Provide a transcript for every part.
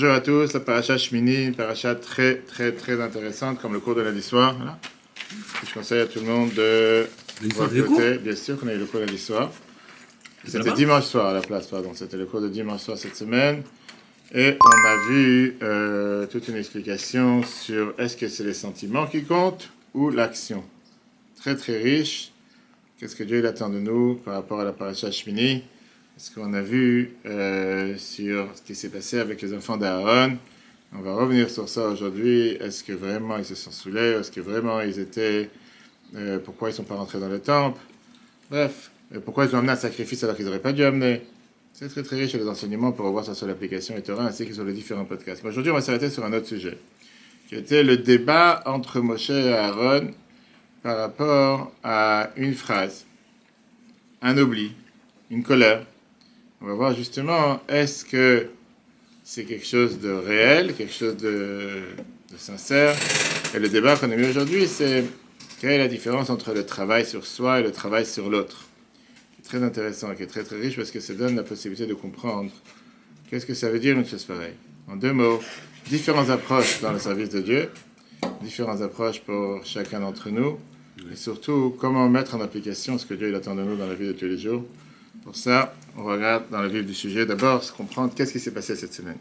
Bonjour à tous, la paracha Shmini, une paracha très très très intéressante comme le cours de lundi soir. Voilà. Je conseille à tout le monde de côté. Bien sûr qu'on a eu le cours lundi soir. C'était dimanche soir à la place, pardon. C'était le cours de dimanche soir cette semaine. Et on a vu euh, toute une explication sur est-ce que c'est les sentiments qui comptent ou l'action. Très très riche. Qu'est-ce que Dieu il attend de nous par rapport à la paracha Shmini Ce qu'on a vu euh, sur ce qui s'est passé avec les enfants d'Aaron. On va revenir sur ça aujourd'hui. Est-ce que vraiment ils se sont saoulés? Est-ce que vraiment ils étaient... euh, pourquoi ils ne sont pas rentrés dans le temple? Bref, pourquoi ils ont amené un sacrifice alors qu'ils n'auraient pas dû amener? C'est très très riche les enseignements pour revoir ça sur l'application et Torah ainsi que sur les différents podcasts. Mais Aujourd'hui, on va s'arrêter sur un autre sujet, qui était le débat entre Moshe et Aaron par rapport à une phrase, un oubli, une colère. On va voir justement, est-ce que c'est quelque chose de réel, quelque chose de, sincère? Et le débat qu'on a mis aujourd'hui, c'est quelle est la différence entre le travail sur soi et le travail sur l'autre? C'est très intéressant qui est très très riche parce que ça donne la possibilité de comprendre qu'est-ce que ça veut dire une chose pareille. En deux mots, différentes approches dans le service de Dieu, différentes approches pour chacun d'entre nous, et surtout comment mettre en application ce que Dieu attend de nous dans la vie de tous les jours. Pour ça, on regarde dans le vif du sujet d'abord se comprendre qu'est-ce qui s'est passé cette semaine.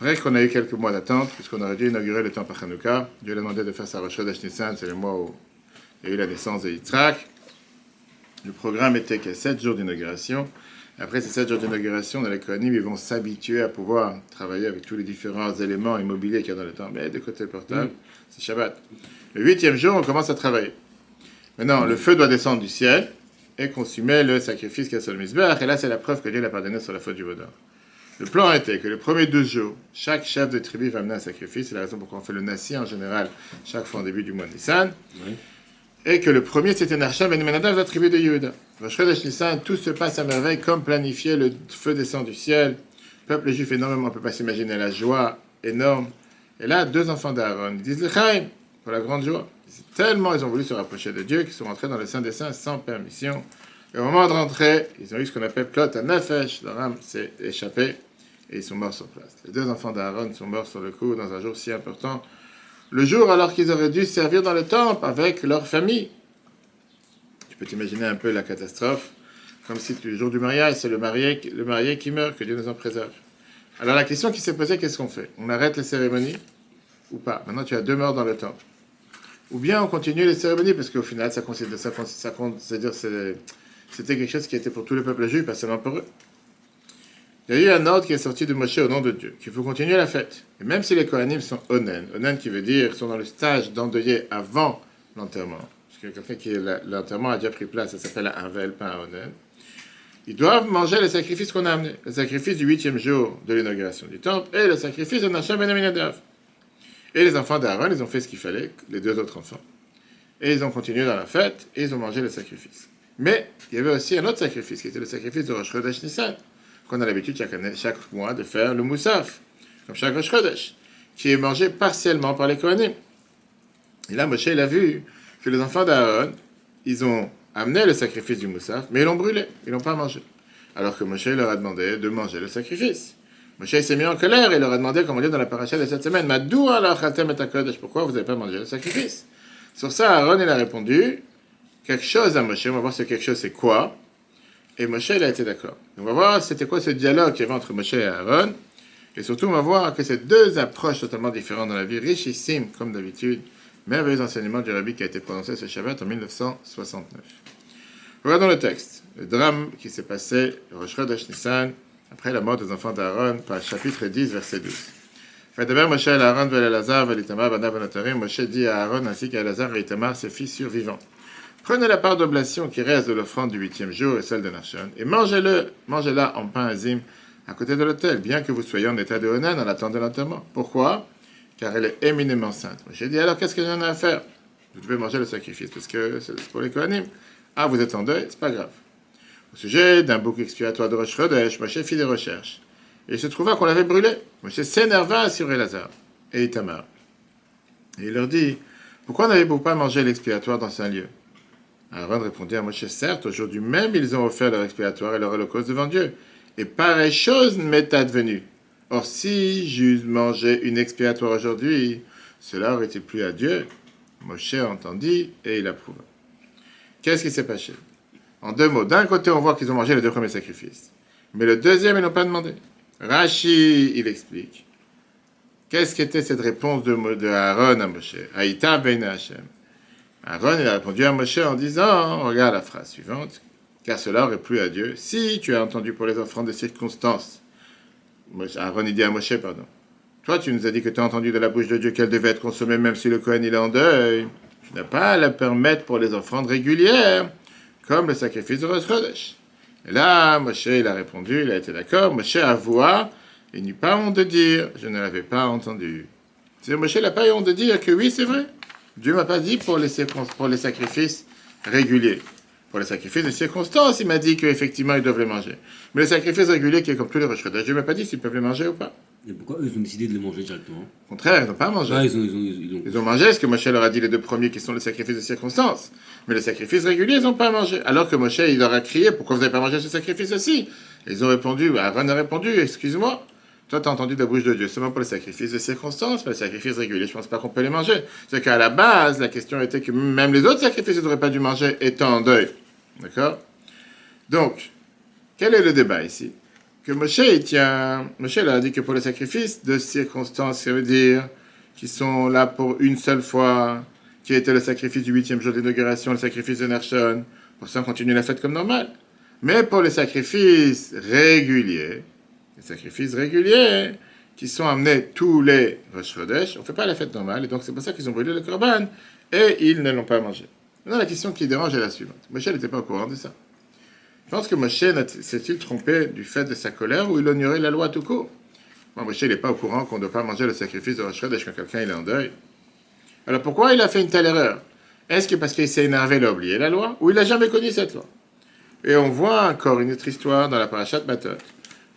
Vrai qu'on a eu quelques mois d'attente, puisqu'on aurait dû inaugurer le temple à Hanouka. Dieu l'a demandé de faire sa recherche d'Ashnissan, c'est le mois où il y a eu la naissance de Yitzhak. Le programme était qu'il y a 7 jours d'inauguration. Après ces 7 jours d'inauguration, dans les Kohanim, ils vont s'habituer à pouvoir travailler avec tous les différents éléments immobiliers qu'il y a dans le temple. Mais de côté portable, c'est Shabbat. Le huitième jour, on commence à travailler. Maintenant, le feu doit descendre du ciel et consumer le sacrifice qu'il y a sur le misbeh. Et là, c'est la preuve que Dieu l'a pardonné sur la faute du vaudor. Le plan était que les premiers deux jours, chaque chef de tribu va amener un sacrifice. C'est la raison pour laquelle on fait le Nassi en général chaque fois en début du mois de Nissan. Oui. Et que le premier, c'était Nachsham ben Menadav, la tribu de Yehuda. Nissan, tout se passe à merveille comme planifié. Le feu descend du ciel. Le peuple juif énormément, on ne peut pas s'imaginer la joie énorme. Et là, deux enfants d'Aaron, disent le Chaim, pour la grande joie. Tellement ils ont voulu se rapprocher de Dieu qu'ils sont rentrés dans le Saint des Saints sans permission. Et au moment de rentrer, ils ont eu ce qu'on appelle Klot à Nefesh. Leur âme s'est échappée et ils sont morts sur place. Les deux enfants d'Aaron sont morts sur le coup dans un jour si important. Le jour alors qu'ils auraient dû servir dans le temple avec leur famille. Tu peux t'imaginer un peu la catastrophe. Comme si le jour du mariage, c'est le marié, le marié qui meurt, que Dieu nous en préserve. Alors la question qui s'est posée, qu'est-ce qu'on fait? On arrête les cérémonies ou pas? Maintenant, tu as deux morts dans le temple. Ou bien on continue les cérémonies, parce qu'au final, ça compte, ça ça c'est-à-dire c'est- c'était quelque chose qui était pour tout le peuple juif, pas seulement pour eux. Il y a eu un ordre qui est sorti de Moshe au nom de Dieu, qu'il faut continuer la fête. Et même si les Kohanim sont onen, onen qui veut dire sont dans le stage d'endeuiller avant l'enterrement, parce que quelqu'un qui l'enterrement a déjà pris place, ça s'appelle un vel, pas un onen. Ils doivent manger les sacrifices qu'on a amenés, le sacrifice du huitième jour de l'inauguration du temple et le sacrifice de Nacham ben. Et les enfants d'Aaron, ils ont fait ce qu'il fallait, les deux autres enfants. Et ils ont continué dans la fête et ils ont mangé le sacrifice. Mais il y avait aussi un autre sacrifice qui était le sacrifice de Rosh Chodesh Nissan, qu'on a l'habitude chaque, année, chaque mois de faire le Moussaf, comme chaque Rosh qui est mangé partiellement par les Kohanim. Et là, Moshe, il a vu que les enfants d'Aaron, ils ont amené le sacrifice du Moussaf, mais ils l'ont brûlé, ils l'ont pas mangé. Alors que Moshe leur a demandé de manger le sacrifice. Moshe s'est mis en colère et leur a demandé, comme on dit dans la paracha de cette semaine, Madou pourquoi vous n'avez pas mangé le sacrifice? Sur ça, Aaron, il a répondu, quelque chose à Moshe, on va voir ce quelque chose c'est quoi? Et Moshe, il a été d'accord. On va voir c'était quoi ce dialogue qu'il y avait entre Moshe et Aaron. Et surtout, on va voir que c'est deux approches totalement différentes dans la vie, richissimes, comme d'habitude. Merveilleux enseignement du Rabbi qui a été prononcé ce Shabbat en 1969. Regardons le texte. Le drame qui s'est passé, Rosh Nissan, après la mort des enfants d'Aaron, par chapitre 10, verset 12. Fadaber Moshe. Moshe dit à Aaron ainsi qu'à Elazar et Itamar, ses fils survivants. Prenez la part d'oblation qui reste de l'offrande du huitième jour et celle de Nachon, et mangez-le, mangez-la en pain azim à côté de l'autel, bien que vous soyez en état de Onan en attendant de l'enterrement. Pourquoi? Car elle est éminemment sainte. J'ai dit alors qu'est-ce que j'en ai à faire? Vous devez manger le sacrifice parce que c'est pour les Kohanim. Ah, vous êtes en deuil, c'est pas grave. Au sujet d'un bouc expiatoire de Rosh Chodesh, Moshe fit des recherches. Et il se trouva qu'on l'avait brûlé. Moshe s'énerva sur Elazar et Itamar. Et il leur dit Pourquoi n'avez-vous pas mangé l'expiatoire dans un lieu? Aaron répondit à Moshe Certes, aujourd'hui même, ils ont offert leur expiatoire et leur holocauste devant Dieu. Et pareille chose m'est advenue. Or, si j'eusse mangé une expiatoire aujourd'hui, cela aurait-il plu à Dieu Moshe entendit et il approuva. Qu'est-ce qui s'est passé? En deux mots, d'un côté, on voit qu'ils ont mangé les deux premiers sacrifices. Mais le deuxième, ils n'ont pas demandé. Rashi, il explique. Qu'est-ce qu'était cette réponse de, Aaron à Moshe? Aïta ben Hashem. Aaron, il a répondu à Moshe en disant, regarde la phrase suivante, car cela aurait plu à Dieu si tu as entendu pour les offrandes des circonstances. Aaron, il dit à Moshe, pardon. Toi, tu nous as dit que tu as entendu de la bouche de Dieu qu'elle devait être consommée même si le Cohen est en deuil. Tu n'as pas à la permettre pour les offrandes régulières, comme le sacrifice de Rosh Et là, Moshe, il a répondu, il a été d'accord. Moshe avoua, il n'eut pas honte de dire, je ne l'avais pas entendu. C'est Moshe n'a pas eu honte de dire que oui, c'est vrai. Dieu m'a pas dit pour les, pour les sacrifices réguliers. Pour les sacrifices de circonstances, il m'a dit qu'effectivement, ils doivent les manger. Mais les sacrifices réguliers, qui est comme tous les Rosh Dieu m'a pas dit s'ils peuvent les manger ou pas. Et pourquoi eux, ils ont décidé de les manger directement? Au contraire, ils n'ont pas mangé. Ah, ils, ont, ils, ont, ils, ont... ils ont mangé ce que Moshe leur a dit les deux premiers qui sont les sacrifices de circonstances. Mais les sacrifices réguliers, ils n'ont pas mangé. Alors que Moshe, il leur a crié Pourquoi vous n'avez pas mangé ce sacrifice aussi? Ils ont répondu Aaron a répondu Excuse-moi. Toi, tu as entendu de la bouche de Dieu seulement pour les sacrifices de circonstances, mais les sacrifices réguliers, je ne pense pas qu'on peut les manger. C'est qu'à la base, la question était que même les autres sacrifices, ils n'auraient pas dû manger étant en deuil. D'accord? Donc, quel est le débat ici? Que Moshe, a dit que pour les sacrifices de circonstances, ça veut dire qu'ils sont là pour une seule fois, qui était le sacrifice du huitième jour d'inauguration, le sacrifice de Nershon. Pour ça, on continue la fête comme normal. Mais pour les sacrifices réguliers, les sacrifices réguliers, qui sont amenés tous les Rosh on ne fait pas la fête normale, et donc c'est pour ça qu'ils ont brûlé le Korban, et ils ne l'ont pas mangé. Maintenant, la question qui dérange est la suivante. Moshe n'était pas au courant de ça. Je pense que Moshe s'est-il trompé du fait de sa colère ou il ignorait la loi tout court? Moi, Moshe n'est pas au courant qu'on ne doit pas manger le sacrifice de Rosh Chodesh quand quelqu'un est en deuil. Alors pourquoi il a fait une telle erreur? Est-ce que parce qu'il s'est énervé, il a oublié la loi, ou il n'a jamais connu cette loi? Et on voit encore une autre histoire dans la parashat Matot.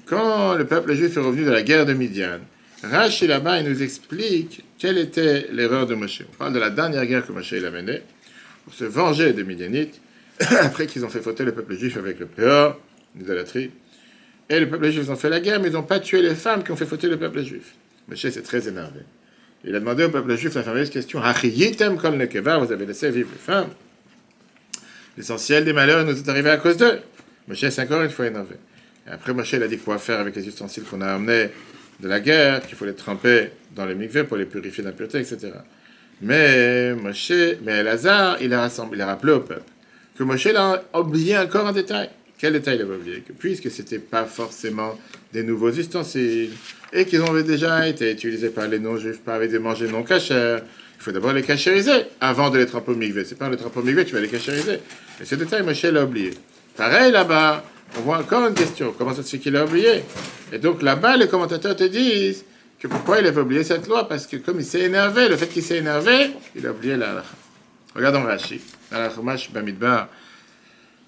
Quand le peuple juif est revenu de la guerre de Midian, Rashi là-bas, il nous explique quelle était l'erreur de Moshe. On parle de la dernière guerre que Moshe a menée pour se venger des Midianites, après qu'ils ont fait fauter le peuple juif avec le péor, l'idolâtrie. Et le peuple juif, ils ont fait la guerre, mais ils n'ont pas tué les femmes qui ont fait fauter le peuple juif. Moshe s'est très énervé. Il a demandé au peuple juif la fameuse question le vous avez laissé vivre les femmes. L'essentiel des malheurs nous est arrivé à cause d'eux. Moshe s'est encore une fois énervé. Et après, Moshe, il a dit quoi faire avec les ustensiles qu'on a amenés de la guerre, qu'il faut les tremper dans les mikveh pour les purifier d'impureté, etc. Mais Moshe, mais Lazare, il a, rassemblé, il a rappelé au peuple que Moshe l'a oublié encore un détail. Quel détail il avait oublié que Puisque ce n'était pas forcément des nouveaux ustensiles et qu'ils ont déjà été utilisés par les non-juifs, par des mangers non cachers, il faut d'abord les cachériser avant de les tremper au mikveh. C'est pas le tremper au mikveh, tu vas les cachériser. Et ce détail, Moshe l'a oublié. Pareil là-bas, on voit encore une question. Comment ça se fait qu'il a oublié Et donc là-bas, les commentateurs te disent que pourquoi il avait oublié cette loi? Parce que comme il s'est énervé, le fait qu'il s'est énervé, il a oublié la Regardons Rashi, dans la Chumash Bamidbar,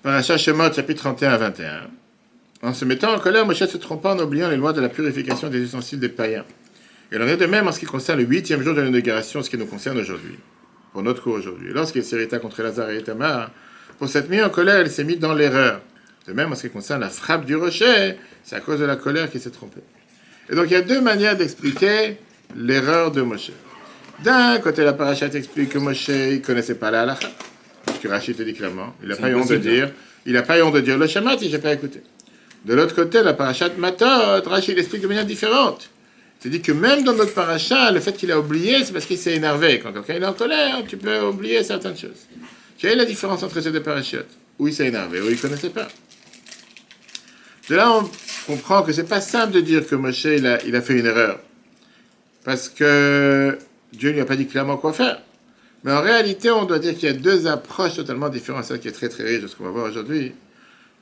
Shemot, chapitre 31 à 21. En se mettant en colère, Moshe se trompa en oubliant les lois de la purification des ustensiles des païens. Il en est de même en ce qui concerne le huitième jour de l'inauguration, ce qui nous concerne aujourd'hui, pour notre cours aujourd'hui. Lorsqu'il s'irrita contre Lazare et Tamar, pour cette mise en colère, il s'est mis dans l'erreur. De même, en ce qui concerne la frappe du rocher, c'est à cause de la colère qu'il s'est trompé. Et donc, il y a deux manières d'expliquer l'erreur de Moshe. D'un côté, la parachat explique que Moshe ne connaissait pas la halakha. Ce que Rachid te dit clairement. Il n'a pas eu honte de dire. Il n'a pas honte de dire le shamat, il n'a pas écouté. De l'autre côté, la parachat Matot, Rachid explique de manière différente. Il dit que même dans notre parachat, le fait qu'il a oublié, c'est parce qu'il s'est énervé. Quand quelqu'un est en colère, tu peux oublier certaines choses. Quelle est la différence entre ces deux parachutes? Où il s'est énervé, où il ne connaissait pas. De là, on comprend que c'est pas simple de dire que Moshe, il a, il a fait une erreur. Parce que Dieu ne lui a pas dit clairement quoi faire. Mais en réalité, on doit dire qu'il y a deux approches totalement différentes, celle qui est très très riche de ce qu'on va voir aujourd'hui.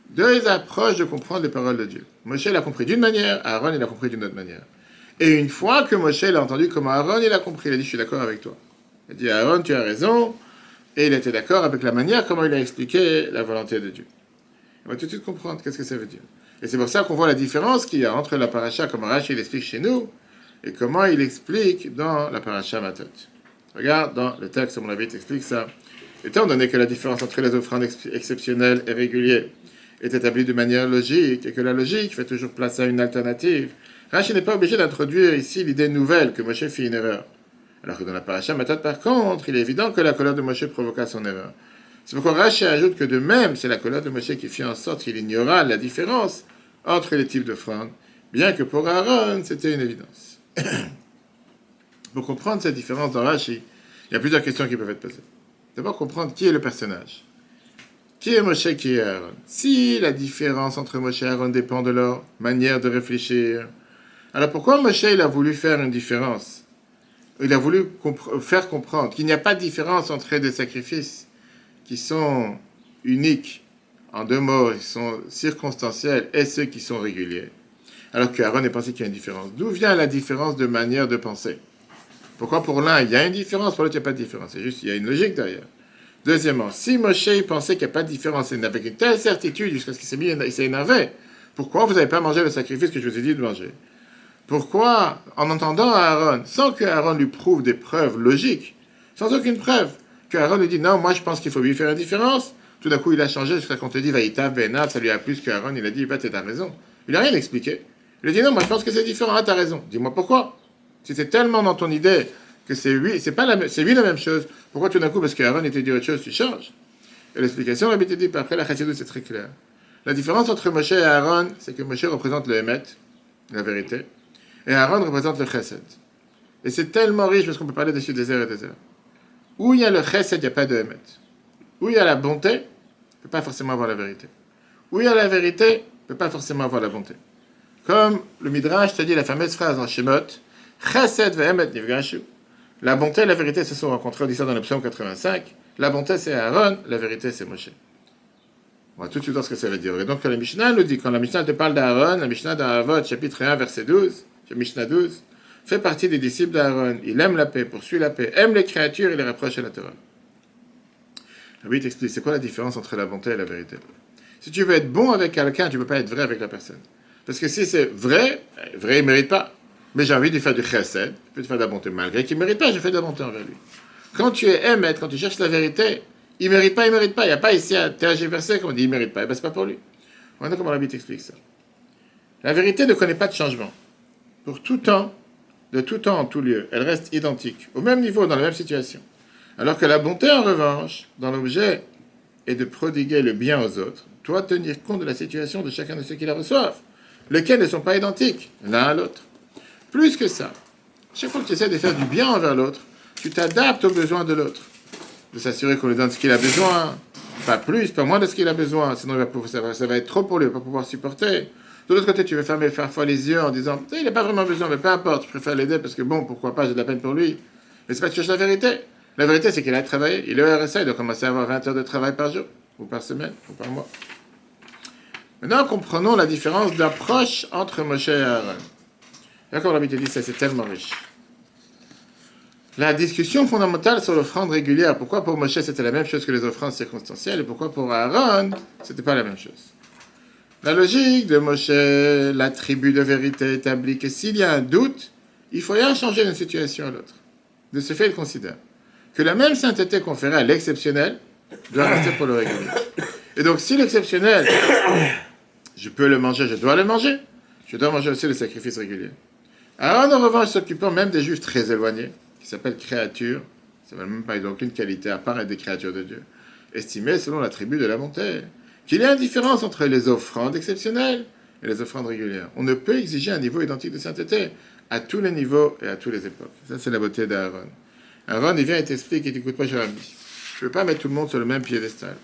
Deux approches de comprendre les paroles de Dieu. Moshe l'a compris d'une manière, Aaron il a compris d'une autre manière. Et une fois que Moshe l'a entendu comment Aaron il a compris, il a dit je suis d'accord avec toi. Il a dit Aaron tu as raison, et il était d'accord avec la manière comment il a expliqué la volonté de Dieu. On va tout de suite comprendre qu'est-ce que ça veut dire. Et c'est pour ça qu'on voit la différence qu'il y a entre la paracha, comme Rashi l'explique chez nous, et comment il explique dans la paracha Matot. Regarde, dans le texte, mon avis, explique ça. Étant donné que la différence entre les offrandes exceptionnelles et régulières est établie de manière logique, et que la logique fait toujours place à une alternative, Rachid n'est pas obligé d'introduire ici l'idée nouvelle que Moshe fit une erreur. Alors que dans la paracha Matot, par contre, il est évident que la colère de Moshe provoqua son erreur. C'est pourquoi Rachid ajoute que de même, c'est la colère de Moshe qui fit en sorte qu'il ignora la différence entre les types d'offrandes, bien que pour Aaron, c'était une évidence. pour comprendre cette différence dans Rashi, il y a plusieurs questions qui peuvent être posées. D'abord, comprendre qui est le personnage. Qui est Moshe, qui est Aaron? Si la différence entre Moshe et Aaron dépend de leur manière de réfléchir, alors pourquoi Moshe il a voulu faire une différence? Il a voulu faire comprendre qu'il n'y a pas de différence entre des sacrifices qui sont uniques, en deux mots, ils sont circonstanciels, et ceux qui sont réguliers. Alors qu'Aaron est pensé qu'il y a une différence. D'où vient la différence de manière de penser? Pourquoi pour l'un il y a une différence, pour l'autre il n'y a pas de différence C'est juste, il y a une logique derrière. Deuxièmement, si Moshe pensait qu'il n'y a pas de différence, avec une telle certitude jusqu'à ce qu'il s'est énervé, pourquoi vous n'avez pas mangé le sacrifice que je vous ai dit de manger? Pourquoi, en entendant Aaron, sans que Aaron lui prouve des preuves logiques, sans aucune preuve, que Aaron lui dit non, moi je pense qu'il faut lui faire une différence, tout d'un coup il a changé jusqu'à qu'on te dit Vaïta, Benab, ça lui a plus qu'Aaron, il a dit bah t'as raison. Il n'a rien expliqué. Il a dit non, moi je pense que c'est différent, ah t'as raison. Dis-moi pourquoi Si c'est tellement dans ton idée que c'est lui, c'est pas la, c'est la même chose. Pourquoi tout d'un coup, parce qu'Aaron était dit autre chose, tu changes? Et l'explication, la dit, après la chassidou, c'est très clair. La différence entre Moshe et Aaron, c'est que Moshe représente le Hémet, la vérité, et Aaron représente le Chesed. Et c'est tellement riche parce qu'on peut parler dessus des heures et des heures. Où il y a le Chesed, il n'y a pas de Hémet. Où il y a la bonté, il ne peut pas forcément avoir la vérité. Où il y a la vérité, il ne peut pas forcément avoir la bonté. Comme le Midrash t'a dit la fameuse phrase en Shemot, Chesed ve'emet. La bonté et la vérité se sont rencontrées, on dit ça dans le psaume 85. La bonté c'est Aaron, la vérité c'est Moshe. On va tout de suite voir ce que ça veut dire. Et donc, quand la Mishnah nous dit, quand la Mishnah te parle d'Aaron, la Mishnah d'Aravot, chapitre 1, verset 12, Mishnah 12, fait partie des disciples d'Aaron. Il aime la paix, poursuit la paix, aime les créatures et les rapproche à la Torah. Oui, t'explique, c'est quoi la différence entre la bonté et la vérité? Si tu veux être bon avec quelqu'un, tu ne peux pas être vrai avec la personne. Parce que si c'est vrai, vrai, il ne mérite pas. Mais j'ai envie de faire du chesed, je peux faire de la bonté malgré qu'il ne mérite pas, je fais de la bonté envers lui. Quand tu es émettre, quand tu cherches la vérité, il ne mérite pas, il ne mérite pas. Il n'y a pas ici un verset comme on dit il ne mérite pas. Et eh ben, c'est pas pour lui. Voilà comment la t'explique ça. La vérité ne connaît pas de changement. Pour tout temps, de tout temps en tout lieu, elle reste identique, au même niveau, dans la même situation. Alors que la bonté, en revanche, dans l'objet, est de prodiguer le bien aux autres, doit tenir compte de la situation de chacun de ceux qui la reçoivent, lesquels ne sont pas identiques l'un à l'autre. Plus que ça, chaque fois que tu essaies de faire du bien envers l'autre, tu t'adaptes aux besoins de l'autre. De s'assurer qu'on lui donne ce qu'il a besoin, pas plus, pas moins de ce qu'il a besoin, sinon ça, va, ça, va, être trop pour lui, il va pas pouvoir supporter. De l'autre côté, tu veux fermer parfois les yeux en disant il n'a pas vraiment besoin, mais peu importe, je préfère l'aider parce que bon, pourquoi pas, j'ai de la peine pour lui. Mais c'est pas que tu cherches la vérité. La vérité, c'est qu'il a travaillé, il est au RSA, il doit commencer à avoir 20 heures de travail par jour, ou par semaine, ou par mois. Maintenant, comprenons la différence d'approche entre Moshe et Aaron. D'accord, l'habitude dit ça, c'est tellement riche. La discussion fondamentale sur l'offrande régulière, pourquoi pour Moshe c'était la même chose que les offrandes circonstancielles et pourquoi pour Aaron c'était pas la même chose? La logique de Moshe, l'attribut de vérité établit que s'il y a un doute, il faut rien changer d'une situation à l'autre. De ce fait, il considère que la même sainteté conférée à l'exceptionnel doit rester pour le régulier. Et donc, si l'exceptionnel, je peux le manger, je dois le manger, je dois manger aussi le sacrifice régulier. Aaron, en revanche, s'occupant même des juifs très éloignés, qui s'appellent créatures, ça ne même pas, ils n'ont aucune qualité à part des créatures de Dieu, estimés selon la tribu de la montée, qu'il y a une différence entre les offrandes exceptionnelles et les offrandes régulières. On ne peut exiger un niveau identique de sainteté à tous les niveaux et à toutes les époques. Ça, c'est la beauté d'Aaron. Aaron, il vient et t'explique et t'écoute pas, Jérémie. Je ne veux pas mettre tout le monde sur le même piédestal.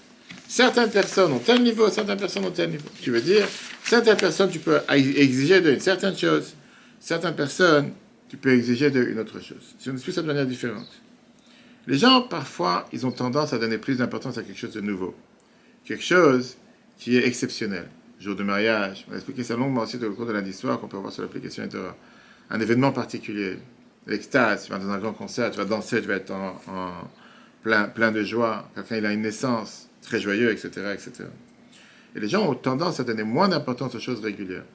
Certaines personnes ont tel niveau, certaines personnes ont tel niveau. Tu veux dire, certaines personnes, tu peux exiger d'une certaine chose, certaines personnes, tu peux exiger une autre chose. Si on explique ça de manière différente. Les gens, parfois, ils ont tendance à donner plus d'importance à quelque chose de nouveau. Quelque chose qui est exceptionnel. Jour de mariage, on va expliquer ça longuement aussi au cours de soir qu'on peut voir sur l'application. Un événement particulier, l'extase, tu vas dans un grand concert, tu vas danser, tu vas être en, plein, plein de joie. Quelqu'un, il a une naissance, très joyeux, etc., etc. Et les gens ont tendance à donner moins d'importance aux choses régulières.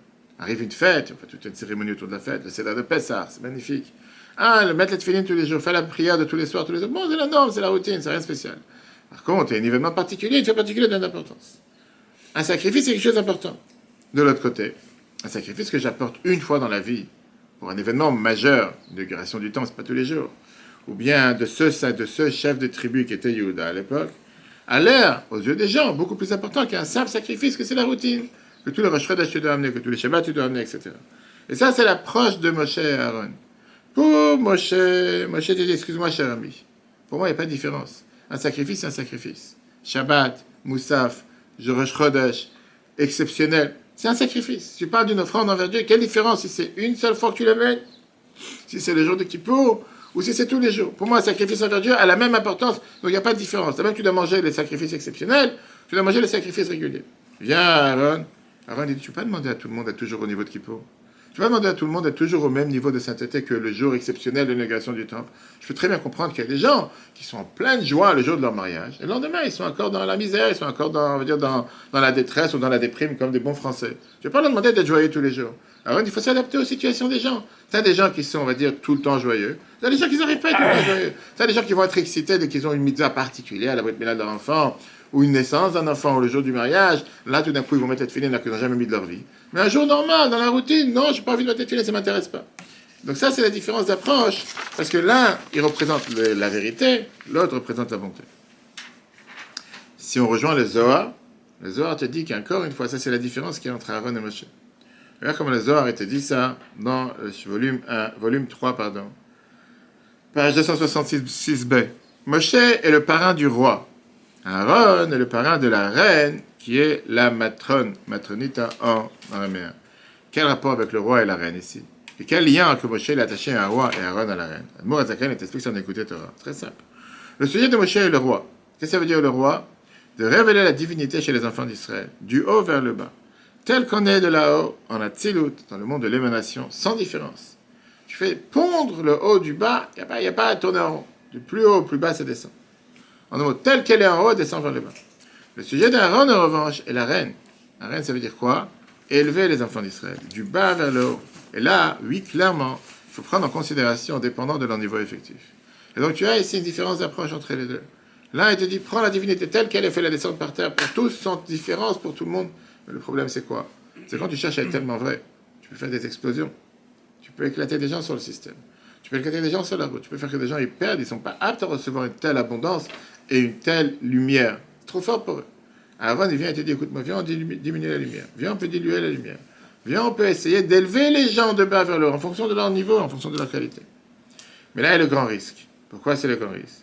Arrive une fête, on fait toute une cérémonie autour de la fête, le Seder de Pessah, c'est magnifique. Ah, le mettre tefilines tous les jours, faire la prière de tous les soirs, tous les jours. Bon, c'est la norme, c'est la routine, c'est rien de spécial. Par contre, il y a un événement particulier, une fait particulier donne d'importance. Un sacrifice, c'est quelque chose d'important. De l'autre côté, un sacrifice que j'apporte une fois dans la vie, pour un événement majeur, l'inauguration du temps, c'est pas tous les jours, ou bien de ce, de ce chef de tribu qui était Yehuda à l'époque, a l'air, aux yeux des gens, beaucoup plus important qu'un simple sacrifice, que c'est la routine, que tous les Rosh tu dois amener, que tous les Shabbat tu dois amener, etc. Et ça, c'est l'approche de Moshe et Aaron. Pour Moshe, Moshe dit, excuse-moi, cher ami, pour moi, il n'y a pas de différence. Un sacrifice, c'est un sacrifice. Shabbat, Moussaf, Rosh Chodesh, exceptionnel, c'est un sacrifice. Tu parles d'une offrande envers Dieu, quelle différence si c'est une seule fois que tu l'amènes, si c'est le jour de Kippour, ou si c'est tous les jours. Pour moi, un sacrifice envers Dieu a la même importance, donc il n'y a pas de différence. Même tu dois manger les sacrifices exceptionnels, tu dois manger les sacrifices réguliers. Viens, Aaron. Aaron dit, tu ne peux pas demander à tout le monde d'être toujours au niveau de Kippour. Tu vas demander à tout le monde d'être toujours au même niveau de sainteté que le jour exceptionnel de l'inauguration du temple. Je peux très bien comprendre qu'il y a des gens qui sont en pleine joie le jour de leur mariage, et le lendemain, ils sont encore dans la misère, ils sont encore dans, on va dire, dans la détresse ou dans la déprime, comme des bons Français. Je ne vais pas leur demander d'être joyeux tous les jours. Alors, il faut s'adapter aux situations des gens. Tu as des gens qui sont, on va dire, tout le temps joyeux. Tu as des gens qui n'arrivent pas à être tout le temps joyeux. Tu as des gens qui vont être excités dès qu'ils ont une mitzvah particulière, la boîte de leur enfant, ou une naissance d'un enfant, ou le jour du mariage. Là, tout d'un coup, ils vont mettre cette filet là qu'ils n'ont jamais mis de leur vie. Mais un jour normal, dans la routine, non, je n'ai pas envie de mettre filet, ça ne m'intéresse pas. Donc ça, c'est la différence d'approche, parce que l'un, il représente la vérité, l'autre représente la bonté. Si on rejoint le Zohar, le Zohar te dit qu'encore une fois, ça c'est la différence qu'il y a entre Aaron et Moshe. Regarde comment le Zohar te dit ça dans le volume 1, volume 3, pardon. Page 266b. Moshe est le parrain du roi. Aaron est le parrain de la reine, qui est la matronne, matronita en araméen. Quel rapport avec le roi et la reine ici? Et quel lien que Moshe est attaché à un roi et Aaron à la reine? Mourazakan explique ça en écouter Torah. Très simple. Le sujet de Moshe est le roi. Qu'est-ce que ça veut dire le roi? De révéler la divinité chez les enfants d'Israël, du haut vers le bas. Tel qu'on est de là-haut, en Atzilut, dans le monde de l'émanation, sans différence. Tu fais pondre le haut du bas, il n'y a, a, pas à tourner en rond. Du plus haut au plus bas, ça descend. En un mot, tel qu'elle est en haut, descend vers le bas. Le sujet d'Aaron, en revanche, est la reine. La reine, ça veut dire quoi? Élever les enfants d'Israël, du bas vers le haut. Et là, oui, clairement, il faut prendre en considération, dépendant de leur niveau effectif. Et donc, tu as ici une différence d'approche entre les deux. L'un, il te dit, prends la divinité telle qu'elle est fait la descente par terre pour tous, sans différence pour tout le monde. Mais le problème, c'est quoi? C'est quand tu cherches à être tellement vrai, tu peux faire des explosions. Tu peux éclater des gens sur le système. Tu peux éclater des gens sur la route. Tu peux faire que des gens ils perdent, ils ne sont pas aptes à recevoir une telle abondance et une telle lumière. Trop fort pour eux. Avant, il vient et te dit, écoute-moi, viens, on diminue la lumière. Viens, on peut diluer la lumière. Viens, on peut essayer d'élever les gens de bas vers le haut, en fonction de leur niveau, en fonction de leur qualité. Mais là, il y a le grand risque. Pourquoi c'est le grand risque?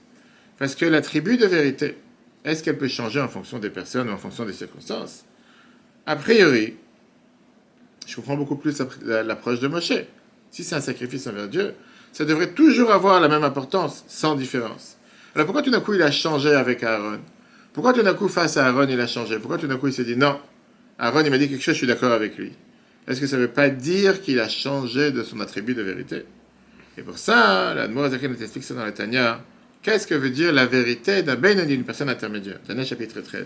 Parce que la tribu de vérité, est-ce qu'elle peut changer en fonction des personnes ou en fonction des circonstances? A priori, je comprends beaucoup plus l'approche de Moshe. Si c'est un sacrifice envers Dieu, ça devrait toujours avoir la même importance, sans différence. Alors pourquoi tout d'un coup il a changé avec Aaron? Pourquoi tout d'un coup face à Aaron il a changé? Pourquoi tout d'un coup il s'est dit non Aaron il m'a dit quelque chose, je suis d'accord avec lui. Est-ce que ça ne veut pas dire qu'il a changé de son attribut de vérité? Et pour ça, la Mourazakan nous explique ça dans la Tanya. Qu'est-ce que veut dire la vérité d'un Benoni, une personne intermédiaire? Tanya chapitre 13.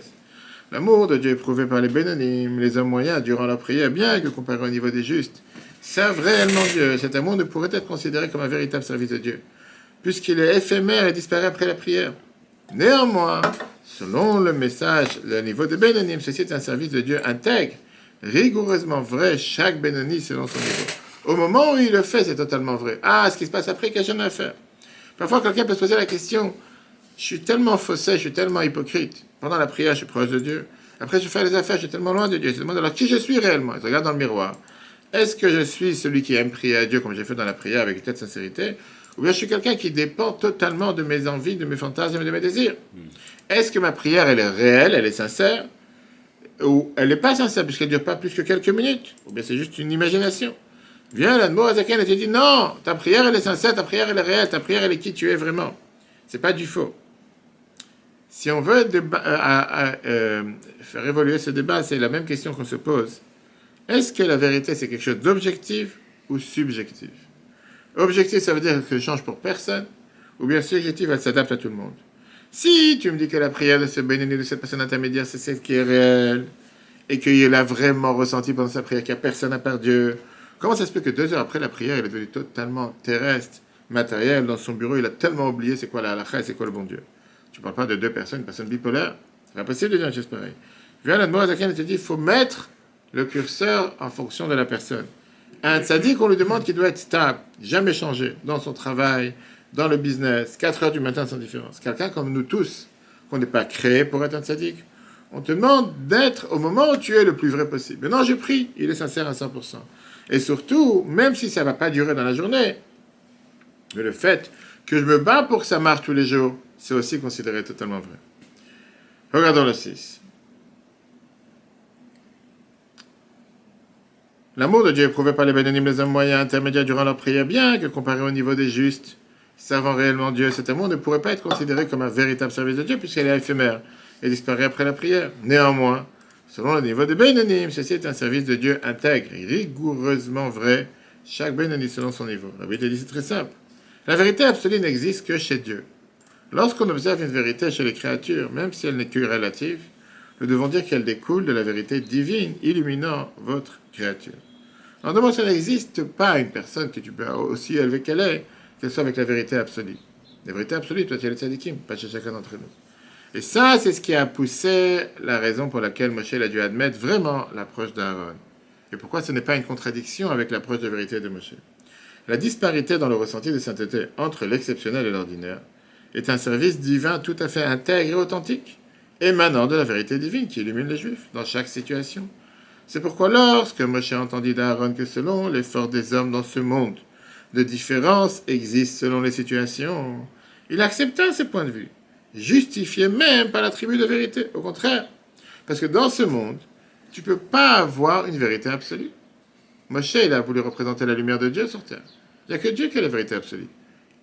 L'amour de Dieu éprouvé par les Bénonim, les hommes moyens, durant la prière, bien que comparé au niveau des justes, servent réellement Dieu. Cet amour ne pourrait être considéré comme un véritable service de Dieu puisqu'il est éphémère et disparaît après la prière. Néanmoins, selon le message, le niveau de Bénonim, ceci est un service de Dieu intègre, rigoureusement vrai, chaque Bénonim selon son niveau. Au moment où il le fait, c'est totalement vrai. Ah, ce qui se passe après, qu'est-ce que j'en ai à faire Parfois, quelqu'un peut se poser la question je suis tellement faussé, je suis tellement hypocrite. Pendant la prière, je suis proche de Dieu. Après, je fais les affaires, je suis tellement loin de Dieu. Je demande alors qui je suis réellement? Je regarde dans le miroir. Est-ce que je suis celui qui aime prier à Dieu comme j'ai fait dans la prière avec toute sincérité? Ou bien je suis quelqu'un qui dépend totalement de mes envies, de mes fantasmes et de mes désirs. Hmm. Est-ce que ma prière, elle est réelle, elle est sincère Ou elle n'est pas sincère puisqu'elle ne dure pas plus que quelques minutes Ou bien c'est juste une imagination? Viens, l'Admo Azaken et te dit non, ta prière, elle est sincère, ta prière, elle est réelle, ta prière, elle est qui tu es vraiment. C'est pas du faux. Si on veut euh, euh, faire évoluer ce débat, c'est la même question qu'on se pose. Est-ce que la vérité, c'est quelque chose d'objectif ou subjectif? Objectif, ça veut dire que je change pour personne, ou bien subjectif, elle s'adapte à tout le monde. Si tu me dis que la prière de ce bénéni, de cette personne intermédiaire, c'est celle qui est réelle, et qu'il a vraiment ressenti pendant sa prière qu'il n'y a personne à part Dieu, comment ça se peut que deux heures après la prière, il est devenu totalement terrestre, matériel, dans son bureau, il a tellement oublié c'est quoi la halakha et c'est quoi le bon Dieu? Tu ne parles pas de deux personnes, une personne bipolaire? C'est impossible de dire une chose pareille. Viens la et te dit il faut mettre le curseur en fonction de la personne. Un tzaddik, on lui demande qu'il doit être stable, jamais changer dans son travail, dans le business, 4 heures du matin sans différence. Quelqu'un comme nous tous, qu'on n'est pas créé pour être un tzaddik, on te demande d'être au moment où tu es le plus vrai possible. Maintenant, je prie, il est sincère à 100%. Et surtout, même si ça ne va pas durer dans la journée, mais le fait que je me bats pour que ça marche tous les jours, c'est aussi considéré totalement vrai. Regardons le 6. L'amour de Dieu éprouvé par les bénénimes, les hommes moyens, intermédiaires durant leur prière, bien que comparé au niveau des justes, servant réellement Dieu, cet amour ne pourrait pas être considéré comme un véritable service de Dieu puisqu'elle est éphémère et disparaît après la prière. Néanmoins, selon le niveau des bénénimes, ceci est un service de Dieu intègre, rigoureusement vrai, chaque bénénim selon son niveau. La vérité dit c'est très simple. La vérité absolue n'existe que chez Dieu. Lorsqu'on observe une vérité chez les créatures, même si elle n'est que relative, nous devons dire qu'elle découle de la vérité divine illuminant votre créature. En demandant, ça n'existe pas une personne que tu peux aussi élever qu'elle est, qu'elle soit avec la vérité absolue. La vérité absolue, toi, tu es le tzadikim, pas chez chacun d'entre nous. Et ça, c'est ce qui a poussé la raison pour laquelle Moshe a dû admettre vraiment l'approche d'Aaron. Et pourquoi ce n'est pas une contradiction avec l'approche de vérité de Moshe? La disparité dans le ressenti de sainteté entre l'exceptionnel et l'ordinaire est un service divin tout à fait intègre et authentique, émanant de la vérité divine qui illumine les Juifs dans chaque situation. C'est pourquoi lorsque Moshe entendit d'Aaron que selon l'effort des hommes dans ce monde, de différences existent selon les situations, il accepta ce point de vue, justifié même par l'attribut de vérité. Au contraire, parce que dans ce monde, tu ne peux pas avoir une vérité absolue. Moshe, il a voulu représenter la lumière de Dieu sur terre. Il n'y a que Dieu qui a la vérité absolue.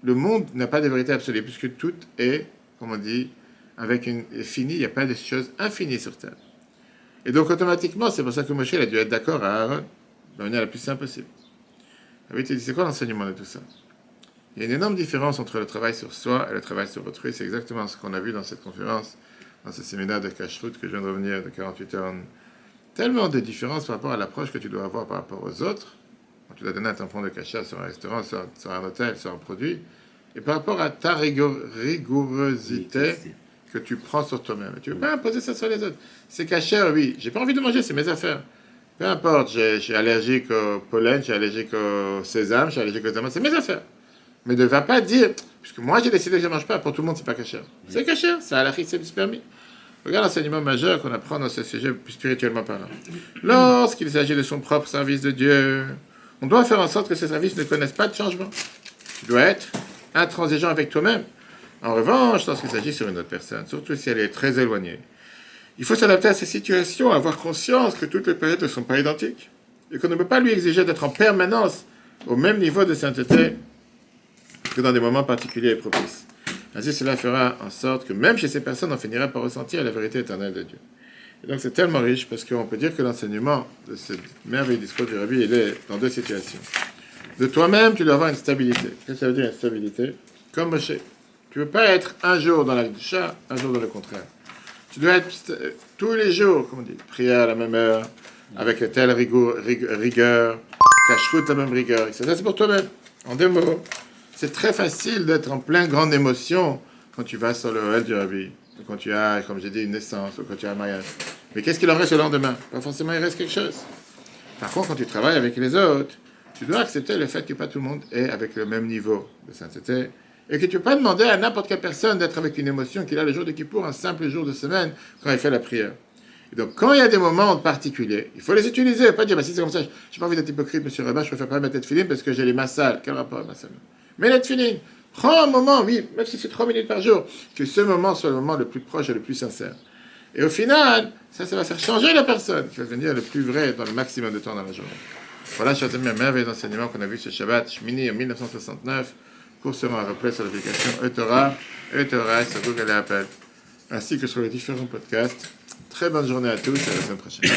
Le monde n'a pas de vérité absolue, puisque tout est, comme on dit, avec une fini, il n'y a pas de choses infinies sur terre. Et donc, automatiquement, c'est pour ça que Moshe a dû être d'accord à Aaron, de manière la plus simple possible. Ah c'est quoi l'enseignement de tout ça? Il y a une énorme différence entre le travail sur soi et le travail sur autrui. C'est exactement ce qu'on a vu dans cette conférence, dans ce séminaire de Kashrut que je viens de revenir de 48 heures tellement de différences par rapport à l'approche que tu dois avoir par rapport aux autres. Quand tu dois donner un tampon de cachet sur un restaurant, sur, un hôtel, sur un produit, et par rapport à ta rigourosité que tu prends sur toi-même. Tu ne veux pas imposer ça sur les autres. C'est caché, oui. J'ai pas envie de manger, c'est mes affaires. Peu importe, je suis allergique au pollen, je suis allergique au sésame, je suis allergique aux amandes, c'est mes affaires. Mais ne va pas dire, puisque moi j'ai décidé que je ne mange pas, pour tout le monde c'est pas caché. C'est caché, c'est à la c'est permis. Regarde l'enseignement majeur qu'on apprend dans ce sujet spirituellement parlant. Lorsqu'il s'agit de son propre service de Dieu, on doit faire en sorte que ce service ne connaisse pas de changement. Tu dois être intransigeant avec toi-même. En revanche, lorsqu'il s'agit sur une autre personne, surtout si elle est très éloignée, il faut s'adapter à ces situations, avoir conscience que toutes les périodes ne sont pas identiques et qu'on ne peut pas lui exiger d'être en permanence au même niveau de sainteté que dans des moments particuliers et propices. Ainsi, cela fera en sorte que même chez ces personnes, on finira par ressentir la vérité éternelle de Dieu. Et donc, c'est tellement riche parce qu'on peut dire que l'enseignement de ce merveilleux discours du Rabbi, il est dans deux situations. De toi-même, tu dois avoir une stabilité. Qu'est-ce que ça veut dire une stabilité? Comme Moshe. Tu ne veux pas être un jour dans la chat, un jour dans le contraire. Tu dois être tous les jours, comme on dit, prier à la même heure, avec telle rigueur, rigueur cache la même rigueur. Ça, c'est pour toi-même. En deux mots, c'est très facile d'être en plein grande émotion quand tu vas sur le Hell du Rabbi, quand tu as, comme j'ai dit, une naissance, ou quand tu as un mariage. Mais qu'est-ce qu'il en reste le lendemain? Pas forcément, il reste quelque chose. Par contre, quand tu travailles avec les autres, tu dois accepter le fait que pas tout le monde est avec le même niveau de sainteté et que tu ne peux pas demander à n'importe quelle personne d'être avec une émotion qu'il a le jour de Kippour, un simple jour de semaine, quand il fait la prière. Et donc, quand il y a des moments particuliers, il faut les utiliser, pas dire, bah, si c'est comme ça, je n'ai pas envie d'être hypocrite, monsieur Rabat, je préfère pas mettre film parce que j'ai les mains sales. Quel rapport, ma mais la tefilin, prends un moment, oui, même si c'est trois minutes par jour, que ce moment soit le moment le plus proche et le plus sincère. Et au final, ça, ça va faire changer la personne, qui va devenir le plus vrai dans le maximum de temps dans la journée. Voilà, chers amis, un merveilleux enseignement qu'on a vu ce Shabbat, Shmini en 1969, cours sera replay sur l'application Eutora, Eutora sur Google et ainsi que sur les différents podcasts. Très bonne journée à tous et à la semaine prochaine.